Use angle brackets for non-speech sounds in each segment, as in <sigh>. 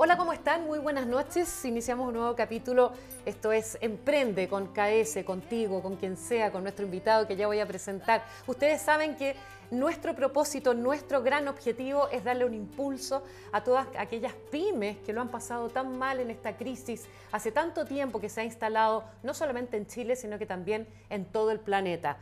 Hola, ¿cómo están? Muy buenas noches. Iniciamos un nuevo capítulo. Esto es Emprende con KS, contigo, con quien sea, con nuestro invitado que ya voy a presentar. Ustedes saben que nuestro propósito, nuestro gran objetivo es darle un impulso a todas aquellas pymes que lo han pasado tan mal en esta crisis hace tanto tiempo que se ha instalado no solamente en Chile, sino que también en todo el planeta.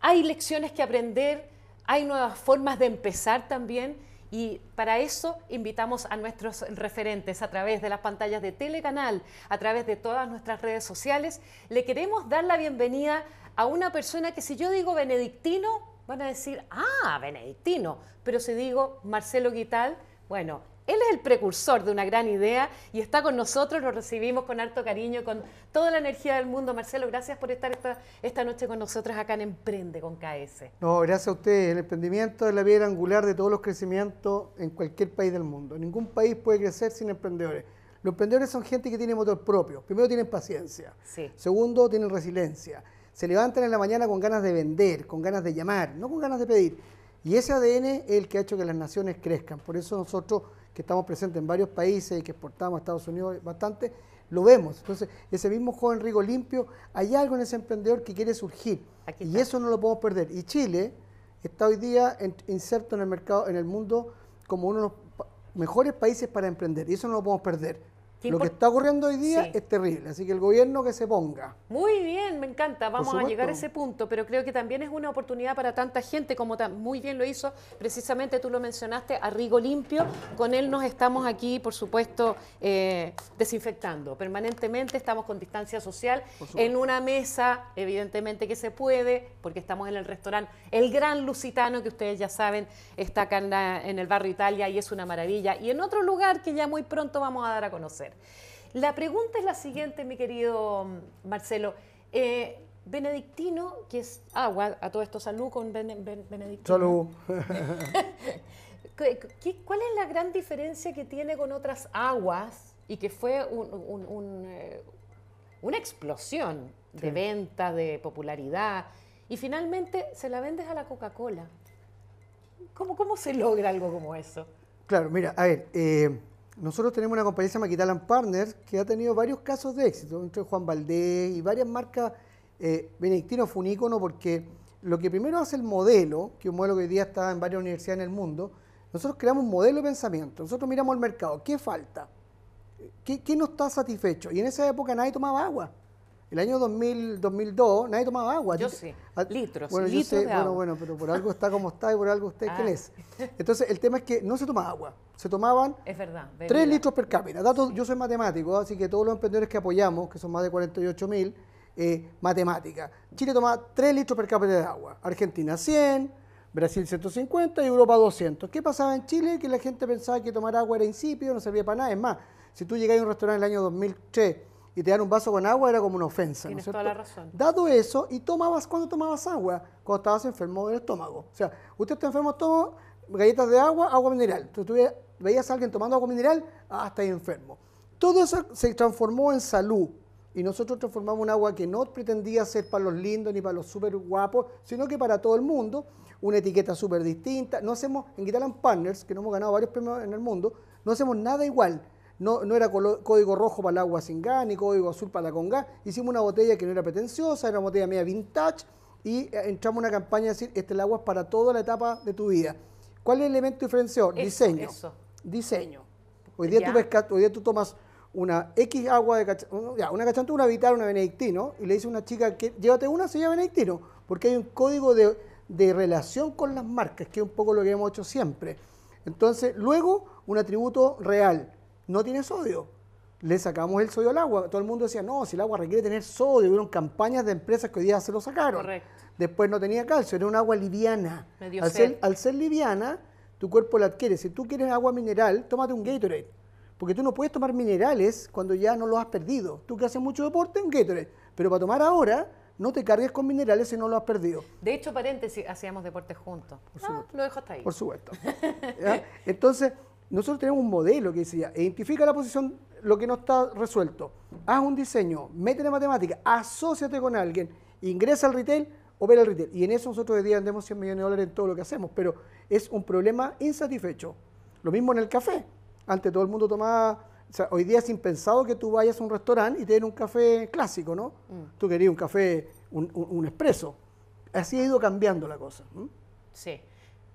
Hay lecciones que aprender, hay nuevas formas de empezar también y para eso invitamos a nuestros referentes a través de las pantallas de Telecanal, a través de todas nuestras redes sociales. Le queremos dar la bienvenida a una persona que si yo digo benedictino, van a decir, ah, benedictino, pero si digo Marcelo Guital, bueno, él es el precursor de una gran idea y está con nosotros, lo recibimos con harto cariño, con toda la energía del mundo. Marcelo, gracias por estar esta, esta noche con nosotros acá en Emprende con KS. No, gracias a ustedes. El emprendimiento es la piedra angular de todos los crecimientos en cualquier país del mundo. Ningún país puede crecer sin emprendedores. Los emprendedores son gente que tiene motor propio. Primero tienen paciencia. Sí. Segundo, tienen resiliencia. Se levantan en la mañana con ganas de vender, con ganas de llamar, no con ganas de pedir. Y ese ADN es el que ha hecho que las naciones crezcan. Por eso nosotros que estamos presentes en varios países y que exportamos a Estados Unidos bastante, lo vemos. Entonces, ese mismo joven rico limpio, hay algo en ese emprendedor que quiere surgir. y eso no lo podemos perder. Y Chile está hoy día inserto en el mercado, en el mundo, como uno de los mejores países para emprender. Y eso no lo podemos perder. Lo que está ocurriendo hoy día es terrible, así que el gobierno que se ponga. Muy bien, me encanta, vamos a llegar a ese punto, pero creo que también es una oportunidad para tanta gente, como muy bien lo hizo, precisamente tú lo mencionaste, a Rigo Limpio, con él nos estamos aquí, por supuesto, eh, desinfectando permanentemente, estamos con distancia social, en una mesa, evidentemente que se puede, porque estamos en el restaurante El Gran Lusitano, que ustedes ya saben, está acá en el barrio Italia y es una maravilla, y en otro lugar que ya muy pronto vamos a dar a conocer. La pregunta es la siguiente, mi querido mm, Marcelo. Eh, benedictino, que es agua, a todo esto salud con Benedictino. Salud. <laughs> ¿Cuál es la gran diferencia que tiene con otras aguas y que fue eh, una explosión de venta, de popularidad, y finalmente se la vendes a la Coca-Cola? ¿Cómo, ¿Cómo se logra algo como eso? Claro, mira, a ver, eh, nosotros tenemos una compañía que se llama Kitalan Partners que ha tenido varios casos de éxito, entre Juan Valdés y varias marcas. Eh, Benedictino fue un porque lo que primero hace el modelo, que es un modelo que hoy día está en varias universidades en el mundo, nosotros creamos un modelo de pensamiento. Nosotros miramos el mercado, ¿qué falta? ¿Qué, qué no está satisfecho? Y en esa época nadie tomaba agua. El año 2000, 2002 nadie tomaba agua. Yo sí, litros, bueno, litros sé, bueno, bueno, pero por algo está como está y por algo usted quién ah. es. Entonces, el tema es que no se tomaba agua. Se tomaban es verdad, 3 litros per cápita. yo soy matemático, así que todos los emprendedores que apoyamos, que son más de 48 mil, eh, matemática. Chile tomaba 3 litros per cápita de agua. Argentina 100, Brasil 150 y Europa 200. ¿Qué pasaba en Chile? Que la gente pensaba que tomar agua era insípido, no servía para nada. Es más, si tú llegas a un restaurante en el año 2003 y te dan un vaso con agua era como una ofensa. Tienes toda la razón. Dado eso, ¿y tomabas cuando tomabas agua? Cuando estabas enfermo del estómago. O sea, usted está enfermo, toma galletas de agua, agua mineral. Tú, veías a alguien tomando agua mineral, ah, está ahí enfermo. Todo eso se transformó en salud. Y nosotros transformamos un agua que no pretendía ser para los lindos ni para los súper guapos, sino que para todo el mundo. Una etiqueta súper distinta. No hacemos, en Guitalan Partners, que no hemos ganado varios premios en el mundo, no hacemos nada igual no, no era código rojo para el agua sin gas, ni código azul para la con gas. Hicimos una botella que no era pretenciosa, era una botella media vintage y eh, entramos en una campaña de decir, este el agua es para toda la etapa de tu vida. ¿Cuál es el elemento diferenciador? Diseño. Diseño. Hoy día, tú hoy día tú tomas una X agua de ya, una cachantú, una vital, una benedictino, y le dice a una chica que llévate una, se llama benedictino, porque hay un código de, de relación con las marcas, que es un poco lo que hemos hecho siempre. Entonces, luego, un atributo real no tiene sodio. Le sacamos el sodio al agua. Todo el mundo decía, no, si el agua requiere tener sodio. Hubieron campañas de empresas que hoy día se lo sacaron. Correcto. Después no tenía calcio, era un agua liviana. Al ser, al ser, liviana, tu cuerpo la adquiere. Si tú quieres agua mineral, tómate un Gatorade. Porque tú no puedes tomar minerales cuando ya no los has perdido. Tú que haces mucho deporte, un Gatorade. Pero para tomar ahora, no te cargues con minerales si no lo has perdido. De hecho, paréntesis, hacíamos deporte juntos. Por ah, lo dejo hasta ahí. Por supuesto. <laughs> Entonces, nosotros tenemos un modelo que decía, identifica la posición, lo que no está resuelto, haz un diseño, métele matemática, asóciate con alguien, ingresa al retail, opera el retail. Y en eso nosotros hoy día vendemos 100 millones de dólares en todo lo que hacemos, pero es un problema insatisfecho. Lo mismo en el café. Antes todo el mundo tomaba, o sea, hoy día es impensado que tú vayas a un restaurante y te den un café clásico, ¿no? Mm. Tú querías un café, un, un, un expreso. Así ha ido cambiando la cosa. Sí.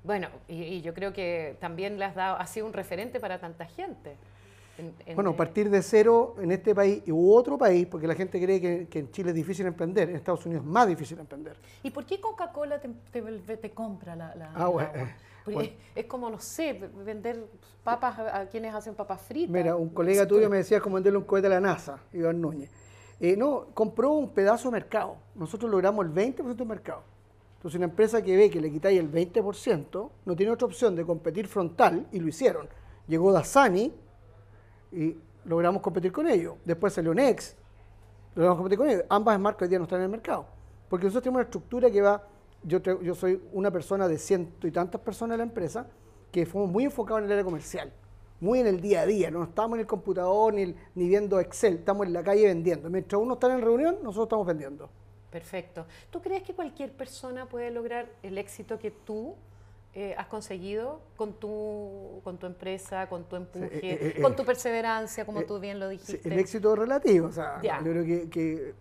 Bueno, y, y yo creo que también le has dado, ha sido un referente para tanta gente. En- en, Bueno, partir de cero en este país u otro país, porque la gente cree que, que en Chile es difícil emprender, en Estados Unidos es más difícil emprender. ¿Y por qué Coca-Cola te, te- te compra la, la- Ah, bueno, agua? <laughs> Porque bueno. es, es como, no sé, vender papas a, a quienes hacen papas fritas. Mira, un colega tuyo me decía cómo venderle un cohete a la NASA, Iván Núñez. Eh, no, compró un pedazo de mercado. Nosotros logramos el 20% del mercado. Entonces, una empresa que ve que le quitáis el 20%, no tiene otra opción de competir frontal, y lo hicieron. Llegó Dasani y logramos competir con ellos. Después salió Next, logramos competir con ellos. Ambas marcas hoy día no están en el mercado. Porque nosotros tenemos una estructura que va, yo, soy una persona de ciento y tantas personas en la empresa, que fuimos muy enfocados en el área comercial, muy en el día a día, no estamos en el computador ni, ni viendo Excel, estamos en la calle vendiendo. Mientras uno está en reunión, nosotros estamos vendiendo. Perfecto. ¿Tú crees que cualquier persona puede lograr el éxito que tú eh, has conseguido con tu, con tu empresa, con tu empuje, eh, eh, con tu perseverancia, como tú bien lo Sí, dijiste? el éxito relativo, o sea, Ya. yo creo que, que-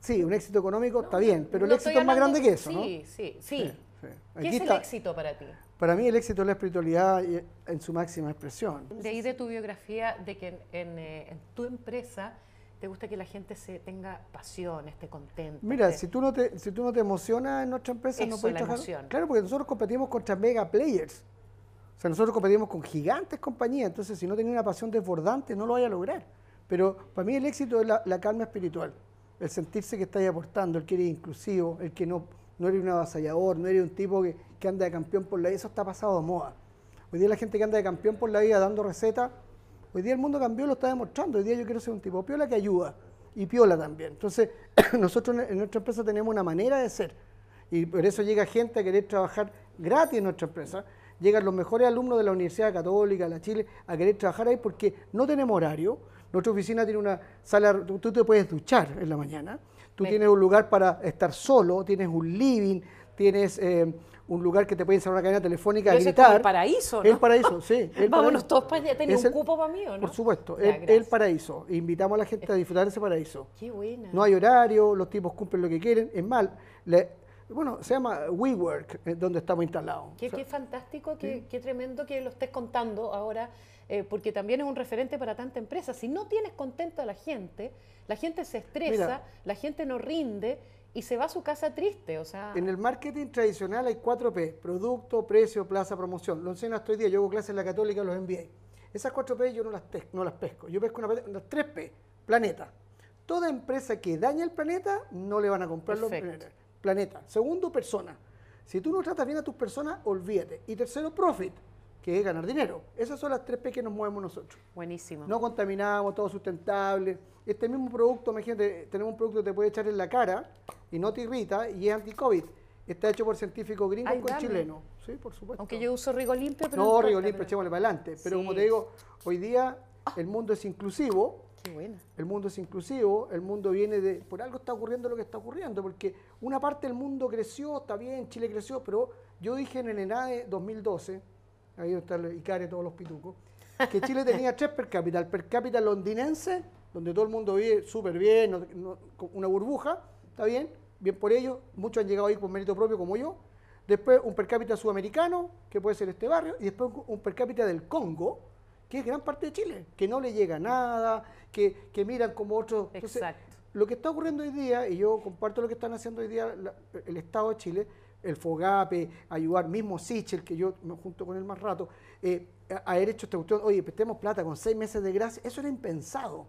sí, un éxito económico está bien, pero el No éxito es más grande que eso, ¿no? Sí, sí, sí. Sí, sí. ¿Qué Aquí es el está- éxito para ti? Para mí el éxito es la espiritualidad en su máxima expresión. Leí de tu biografía de que en, en, en tu empresa te gusta que la gente se tenga pasión, esté contenta. Mira, esté- si tú no te, si tú no te emocionas en nuestra empresa, no Eso, puedes la trabajar. emoción. Claro, porque nosotros competimos contra mega players. O sea, nosotros competimos con gigantes compañías. Entonces, si no tenés una pasión desbordante, no lo vaya a lograr. Pero para mí el éxito es la, la calma espiritual. El sentirse que estás aportando, el que eres inclusivo, el que no, no eres un avasallador, no eres un tipo que, que anda de campeón por la vida. Eso está pasado de moda. Hoy día la gente que anda de campeón por la vida dando recetas, hoy día el mundo cambió, lo está demostrando. Hoy día yo quiero ser un tipo piola que ayuda y piola también. Entonces, <coughs> nosotros en- nuestra empresa tenemos una manera de ser. Y por eso llega gente a querer trabajar gratis en nuestra empresa. Llegan los mejores alumnos de la Universidad Católica, la Chile, a querer trabajar ahí porque no tenemos horario. Nuestra oficina tiene una sala, tú, tú te puedes duchar en la mañana. Tú Me- tienes un lugar para estar solo, tienes un living, tienes eh, un lugar que te pueden instalar una cadena telefónica a Pero es como gritar. el paraíso, ¿no? El paraíso, sí. el <laughs> Vámonos paraíso. todos para allá. ¿Tenía Es un cupo para mí o no? Por supuesto, el, paraíso. Invitamos a la gente a disfrutar de ese paraíso. Qué buena. No hay horario, los tipos cumplen lo que quieren. Es mal. le- bueno, se llama WeWork, eh, donde estamos instalados. Qué, O sea, qué fantástico, qué, qué tremendo que lo estés contando ahora, eh, porque también es un referente para tanta empresa. Si no tienes contento a la gente, la gente se estresa, Mira. la gente no rinde y se va a su casa triste. O sea, En el marketing tradicional hay cuatro P, producto, precio, plaza, promoción. Lo enseño hasta hoy día, yo hago clases en la católica, los MBA. Esas cuatro P yo no las, no las pesco, yo pesco una, P- las tres P, planeta. Toda empresa que daña el planeta no le van a comprar los Perfecto. planetas. Planeta. Segundo, persona. Si tú no tratas bien a tus personas, olvídate. Y tercero, profit, que es ganar dinero. Esas son las tres P que nos movemos nosotros. buenísimo. No contaminamos, todo sustentable. Este mismo producto, imagínate, tenemos un producto que te puede echar en la cara y no te irrita y es anti-COVID. Está hecho por científicos gringos Ay, con chilenos. Sí, por supuesto. Aunque yo uso Rigo Limpio, pero no, Rigo Limpio, pero- echémosle para adelante. Pero como te digo, hoy día el mundo es inclusivo. Qué buena. El mundo es inclusivo, el mundo viene de... Por algo está ocurriendo lo que está ocurriendo, porque una parte del mundo creció, está bien, Chile creció, pero yo dije en el ENADE 2012, ahí está el Icare, todos los pitucos, que Chile <laughs> tenía tres per cápita, el per cápita londinense, donde todo el mundo vive súper bien, no- no- con una burbuja, está bien, bien por ellos, muchos han llegado ahí por mérito propio como yo, después un per cápita sudamericano, que puede ser este barrio, y después un per cápita del Congo, que es gran parte de Chile, que no le llega nada, que, que miran como otros. Entonces, Exacto. lo que está ocurriendo hoy día, y yo comparto lo que están haciendo hoy día la- el Estado de Chile, el FOGAPE, ayudar, mismo Sichel, que yo me junto con él más rato, eh, a, a haber hecho esta cuestión, oye, prestemos plata con seis meses de gracia, eso era impensado.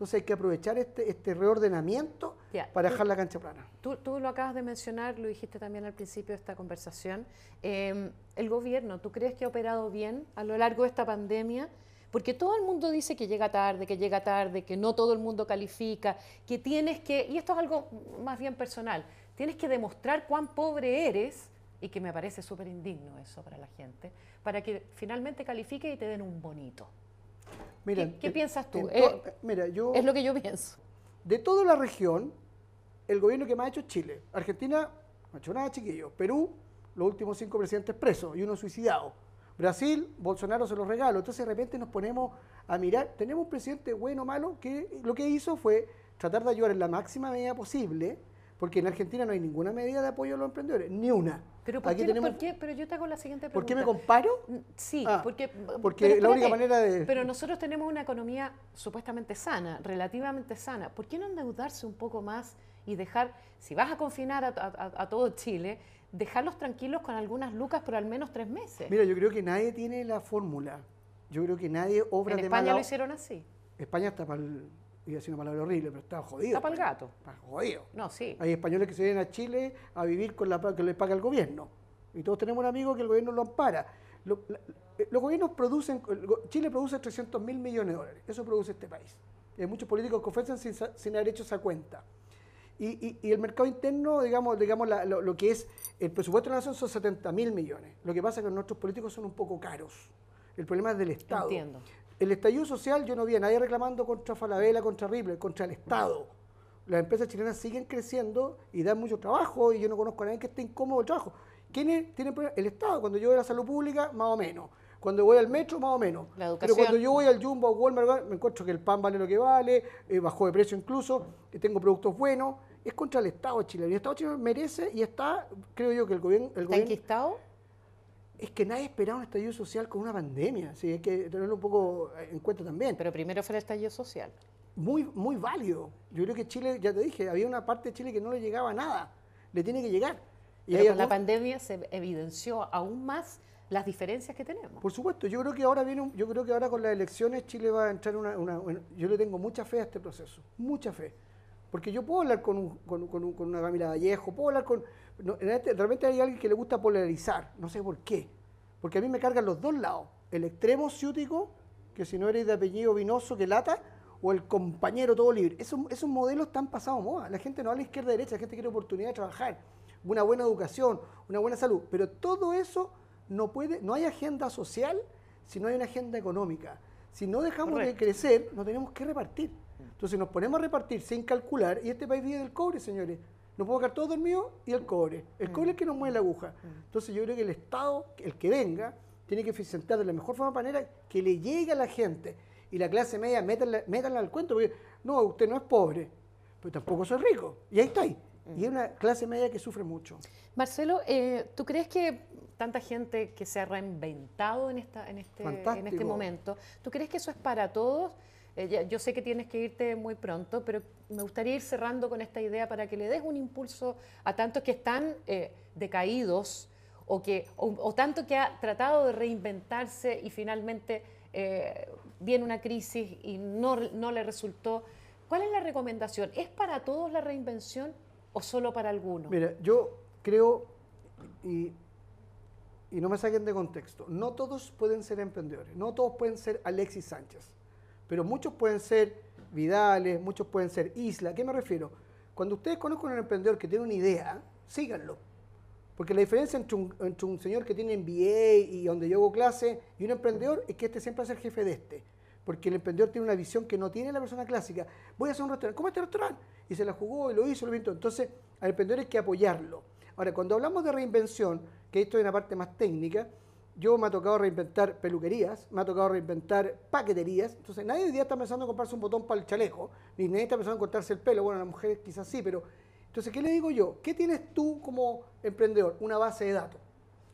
Entonces hay que aprovechar este, este reordenamiento para tú- dejar la cancha plana. Tú, tú lo acabas de mencionar, lo dijiste también al principio de esta conversación. Eh, el gobierno, ¿tú crees que ha operado bien a lo largo de esta pandemia? Porque todo el mundo dice que llega tarde, que llega tarde, que no todo el mundo califica, que tienes que, y esto es algo más bien personal, tienes que demostrar cuán pobre eres, y que me parece súper indigno eso para la gente, para que finalmente califique y te den un bonito. Mira, ¿Qué- qué en- piensas tú? Eh, mira, yo... Es lo que yo pienso. De toda la región, el gobierno que más ha hecho es Chile. Argentina no ha hecho nada, chiquillos. Perú, los últimos cinco presidentes presos y uno suicidado. Brasil, Bolsonaro se los regalo. Entonces de repente nos ponemos a mirar, tenemos un presidente bueno o malo que lo que hizo fue tratar de ayudar en la máxima medida posible, porque en Argentina no hay ninguna medida de apoyo a los emprendedores, ni una. Pero, ¿por, qué, ¿por qué? Pero yo te hago la siguiente pregunta. ¿Por qué me comparo? Mm, sí, Ah, porque... porque la única manera de- Pero nosotros tenemos una economía supuestamente sana, relativamente sana. ¿Por qué no endeudarse un poco más y dejar, si vas a confinar a, a- a todo Chile, dejarlos tranquilos con algunas lucas por al menos tres meses? Mira, yo creo que nadie tiene la fórmula. Yo creo que nadie obra en de España mala- lo hicieron así. España está para el... Iba a decir una palabra horrible, pero está jodido. Está pa'l gato. Está jodido. No, sí. Hay españoles que se vienen a Chile a vivir con la que les paga el gobierno. Y todos tenemos un amigo que el gobierno lo ampara. Lo- la- eh, los gobiernos producen, el Chile produce 300 mil millones de dólares. Eso produce este país. Y hay muchos políticos que ofrecen sin, sin haber hecho esa cuenta. Y, y- y el mercado interno, digamos, digamos la- lo, lo que es el presupuesto de la nación son 70 mil millones. Lo que pasa es que nuestros políticos son un poco caros. El problema es del Estado. Entiendo. El estallido social, yo no vi a nadie reclamando contra Falabella, contra Ripley, contra el Estado. Las empresas chilenas siguen creciendo y dan mucho trabajo y yo no conozco a nadie que esté incómodo el trabajo. ¿Quiénes tienen problemas? El Estado. Cuando yo voy a la salud pública, más o menos. Cuando voy al metro, más o menos. La Pero educación. cuando yo voy al Jumbo o Walmart, me encuentro que el pan vale lo que vale, eh, bajó de precio incluso, que tengo productos buenos. Es contra el Estado chileno. Y el Estado chileno merece y está, creo yo, que el gobierno... El ¿Está gobierno enquistado? Es que nadie esperaba un estallido social con una pandemia. Sí, hay que tenerlo un poco en cuenta también Pero primero fue el estallido social. muy, muy válido. Yo creo que Chile, ya te dije, había una parte de Chile que no le llegaba nada. Le tiene que llegar. Y Pero con la pandemia se evidenció aún más las diferencias que tenemos. por supuesto, yo creo que ahora viene, un- yo creo que ahora con las elecciones Chile va a entrar en una, una- una- yo le tengo mucha fe a este proceso, mucha fe. Porque yo puedo hablar con, un- con, con un- con una Camila Vallejo, puedo hablar con... no, este- realmente hay alguien que le gusta polarizar, no sé por qué. Porque a mí me cargan los dos lados. El extremo ciútico, que si no eres de apellido vinoso, que lata, o el compañero todo libre. Esos, esos modelos están pasados moda. La gente no habla izquierda derecha, la gente quiere oportunidad de trabajar, una buena educación, una buena salud. Pero todo eso no puede, no hay agenda social si no hay una agenda económica. Si no dejamos Correcto. de crecer, no tenemos que repartir. Entonces nos ponemos a repartir sin calcular y este país vive del cobre, señores. No puedo quedar todo dormido y el cobre. El cobre es el que nos mueve la aguja. Entonces yo creo que el Estado, el que venga, tiene que eficientar de la mejor forma manera que le llegue a la gente. Y la clase media, métanla, métanla al cuento, porque no, usted no es pobre, pero tampoco soy rico. Y ahí está ahí. Y es una clase media que sufre mucho. Marcelo, eh, ¿tú crees que tanta gente que se ha reinventado en, esta, en, este, en este momento, ¿tú crees que eso es para todos? Eh, yo sé que tienes que irte muy pronto, pero me gustaría ir cerrando con esta idea para que le des un impulso a tantos que están eh, decaídos o, que, o, o tanto que ha tratado de reinventarse y finalmente eh, viene una crisis y no, no le resultó. ¿Cuál es la recomendación? ¿Es para todos la reinvención o solo para algunos? Mira, yo creo, y, y no me saquen de contexto, no todos pueden ser emprendedores, no todos pueden ser Alexis Sánchez, pero muchos pueden ser Vidales, muchos pueden ser Isla. ¿A qué me refiero? Cuando ustedes conozcan a un emprendedor que tiene una idea, síganlo. Porque la diferencia entre un, un señor que tiene MBA y donde yo hago clase y un emprendedor es que este siempre a ser jefe de este. Porque el emprendedor tiene una visión que no tiene la persona clásica. Voy a hacer un restaurante. ¿Cómo este restaurante? Y se la jugó y lo hizo, lo pintó. Entonces, al emprendedor hay que apoyarlo. Ahora, cuando hablamos de reinvención, que esto es una parte más técnica, yo me ha tocado reinventar peluquerías, me ha tocado reinventar paqueterías. Entonces, nadie hoy día está pensando en comprarse un botón para el chaleco, ni nadie está pensando en cortarse el pelo. Bueno, las mujeres quizás sí, pero. Entonces, ¿qué le digo yo? ¿Qué tienes tú como emprendedor? Una base de datos.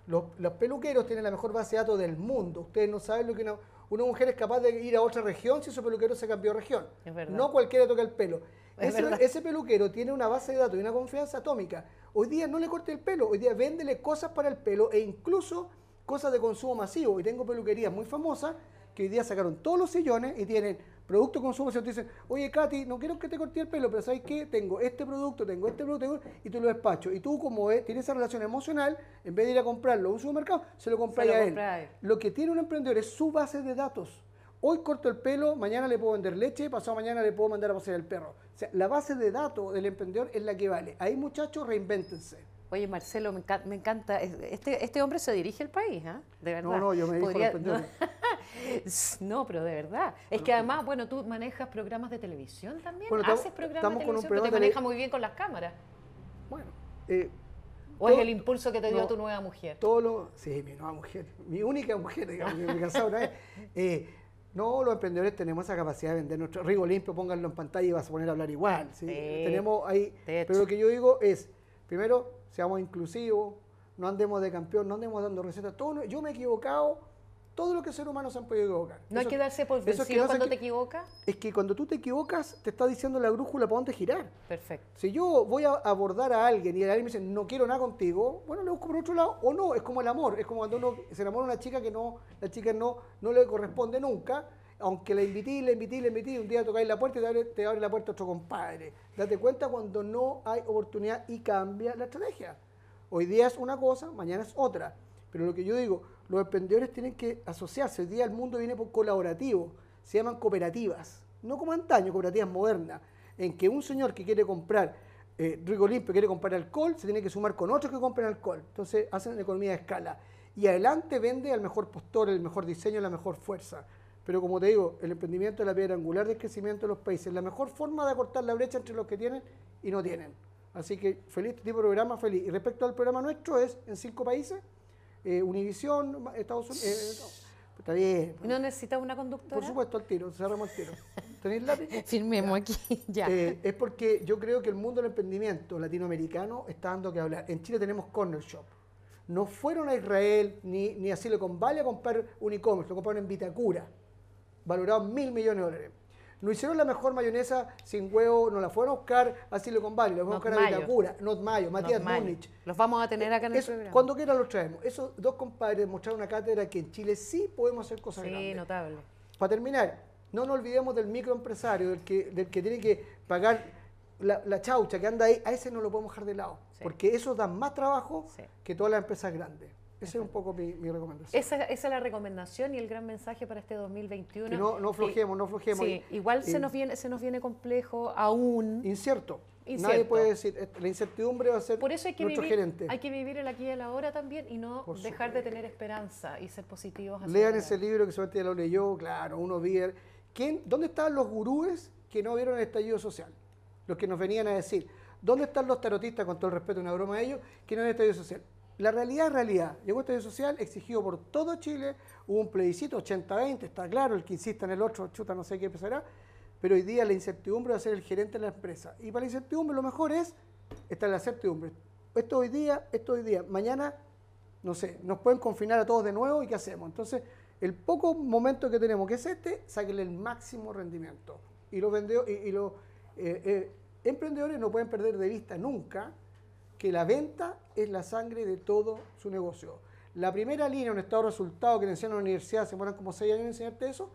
Los, los peluqueros tienen la mejor base de datos del mundo. Ustedes no saben lo que una, una mujer es capaz de ir a otra región si su peluquero se cambió de región. Es verdad. No cualquiera toca el pelo. Es Ese, verdad. ese peluquero tiene una base de datos y una confianza atómica. Hoy día no le corte el pelo, hoy día véndele cosas para el pelo e incluso cosas de consumo masivo. Y tengo peluquerías muy famosas que hoy día sacaron todos los sillones y tienen producto de consumo masivo. Te dicen, oye Katy, no quiero que te corte el pelo, pero ¿sabes qué? Tengo este producto, tengo este producto, tengo- y tú lo despacho. Y tú como es, tienes esa relación emocional, en vez de ir a comprarlo a un supermercado, se lo compras lo a él. compras a él. Lo que tiene un emprendedor es su base de datos. Hoy corto el pelo, mañana le puedo vender leche, pasado mañana le puedo mandar a pasear el perro. O sea, la base de datos del emprendedor es la que vale. Ahí muchachos, reinvéntense. Oye, Marcelo, me, enca- me encanta. Este, este hombre se dirige al país, ¿ah? De verdad. No, no, yo me Podría- no, <laughs> no, pero de verdad. Es que además, bueno, tú manejas programas de televisión también. Bueno, Haces programas de televisión, pero te programa de tele- manejas muy bien con las cámaras. Bueno, eh, ¿O es el impulso que te dio tu nueva mujer? Todo lo, sí, mi nueva mujer, mi única mujer, digamos, que me casado una vez. <laughs> Eh, no, los emprendedores tenemos esa capacidad de vender nuestro rigo limpio, pónganlo en pantalla y vas a poner a hablar igual. ¿sí? tenemos ahí. Pero lo que yo digo es, primero, seamos inclusivos, no andemos de campeón, no andemos dando recetas. Todo, yo me he equivocado todo lo que ser humano se han podido equivocar. ¿No hay que darse por vencido cuando te equivocas? Es que cuando tú te equivocas, te está diciendo la brújula para dónde girar. Perfecto. Si yo voy a abordar a alguien y alguien me dice, no quiero nada contigo, bueno, le busco por otro lado, o no, es como el amor, es como cuando uno se enamora de una chica que no, la chica no, no le corresponde nunca, aunque la invité, la invité, la invité, un día tocáis la puerta y te abre, te abre la puerta otro compadre. Date cuenta cuando no hay oportunidad y cambia la estrategia. Hoy día es una cosa, mañana es otra. Pero lo que yo digo, los emprendedores tienen que asociarse. Hoy día el mundo viene por colaborativo, se llaman cooperativas, no como antaño, cooperativas modernas, en que un señor que quiere comprar eh, rico limpio, quiere comprar alcohol, se tiene que sumar con otros que compren alcohol. Entonces hacen economía de escala. Y adelante vende al mejor postor, el mejor diseño, la mejor fuerza. Pero como te digo, el emprendimiento es la piedra angular del crecimiento de los países. La mejor forma de acortar la brecha entre los que tienen y no tienen. Así que feliz este tipo de programa, feliz. Y respecto al programa nuestro, es en cinco países eh, Univisión, Estados Unidos. Eh, está bien. ¿No necesitas una conductora? Por supuesto, al tiro, cerramos el tiro. ¿Tenéis lápiz? <laughs> Firmemos aquí, <laughs> ya. Eh, es porque yo creo que el mundo del emprendimiento latinoamericano está dando que hablar. En Chile tenemos Corner Shop. No fueron a Israel ni, ni a Silicon Valley a comprar un e-commerce, lo compraron en Vitacura, valorado mil millones de dólares. No hicieron la mejor mayonesa sin huevo, no la fueron a buscar a Silicon Valley, la fueron a buscar a Vitacura, Not Mayo, Matías Múnich. Los vamos a tener acá en el programa. Cuando quieran los traemos. Esos dos compadres mostraron una cátedra que en Chile sí podemos hacer cosas grandes. Sí, notable. Para terminar, no nos olvidemos del microempresario, del que, del que tiene que pagar la, chaucha que anda ahí, a ese no lo podemos dejar de lado, porque eso da más trabajo que todas las empresas grandes. Esa es un poco mi, recomendación. Esa, es la recomendación y el gran mensaje para este 2021. Que no, no flojemos, no flojemos. Sí, igual se, nos viene, se nos viene complejo aún. Incierto. Nadie puede decir, la incertidumbre va a ser Por eso hay que nuestro vivir, gerente. Hay que vivir el aquí y el ahora también y no dejar de tener esperanza y ser positivos. Lean ese libro que solamente lo leyó, claro, uno vio. ¿Quién, ¿Dónde están los gurúes que no vieron el estallido social? Los que nos venían a decir. ¿Dónde están los tarotistas, con todo el respeto, una broma a ellos, que no el estallido social? La realidad es realidad. Llegó este social exigido por todo Chile, hubo un plebiscito 80-20, está claro, el que insista en el otro, chuta, no sé qué empezará, pero hoy día la incertidumbre va a ser el gerente de la empresa. Y para la incertidumbre lo mejor es estar en la certidumbre. Esto hoy día, esto hoy día, mañana, no sé, nos pueden confinar a todos de nuevo y ¿qué hacemos? Entonces, el poco momento que tenemos, que es este, sáquenle el máximo rendimiento. Y los, y, los eh, eh, emprendedores no pueden perder de vista nunca que la venta es la sangre de todo su negocio. La primera línea, un estado de resultado que le enseñan en la universidad, se ponen como seis años en enseñarte eso,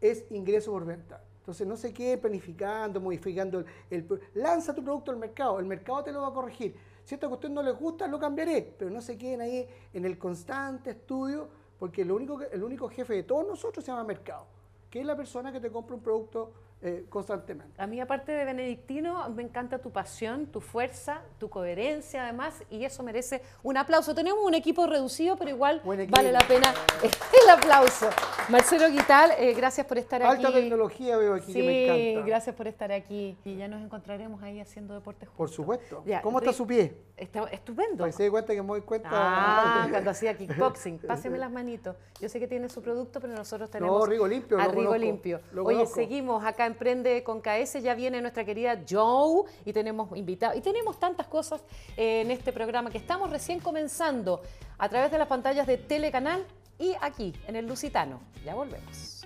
es ingreso por venta. Entonces no se quede planificando, modificando. El, lanza tu producto al mercado, el mercado te lo va a corregir. Si esta cuestión no les gusta, lo cambiaré, pero no se queden ahí en el constante estudio, porque lo único el único jefe de todos nosotros se llama mercado, que es la persona que te compra un producto eh, constantemente. A mí, aparte de benedictino, me encanta tu pasión, tu fuerza, tu coherencia, además, y eso merece un aplauso. Tenemos un equipo reducido, pero igual vale la pena <laughs> el aplauso. Marcelo Guital, eh, gracias por estar aquí. Alta tecnología veo aquí, que me encanta. gracias por estar aquí. Y ya nos encontraremos ahí haciendo deportes juntos. Por supuesto. ¿Cómo está su pie? Está estupendo. se cuenta que me doy cuenta. Ah, <laughs> cuando hacía kickboxing. Páseme las manitos. Yo sé que tiene su producto, pero nosotros tenemos. No, Rigo Limpio. A Rigo Limpio. Oye, seguimos acá Emprende con KS. Ya viene nuestra querida Joe y tenemos invitados. Y tenemos tantas cosas en este programa que estamos recién comenzando a través de las pantallas de Telecanal y aquí en el Lusitano. Ya volvemos.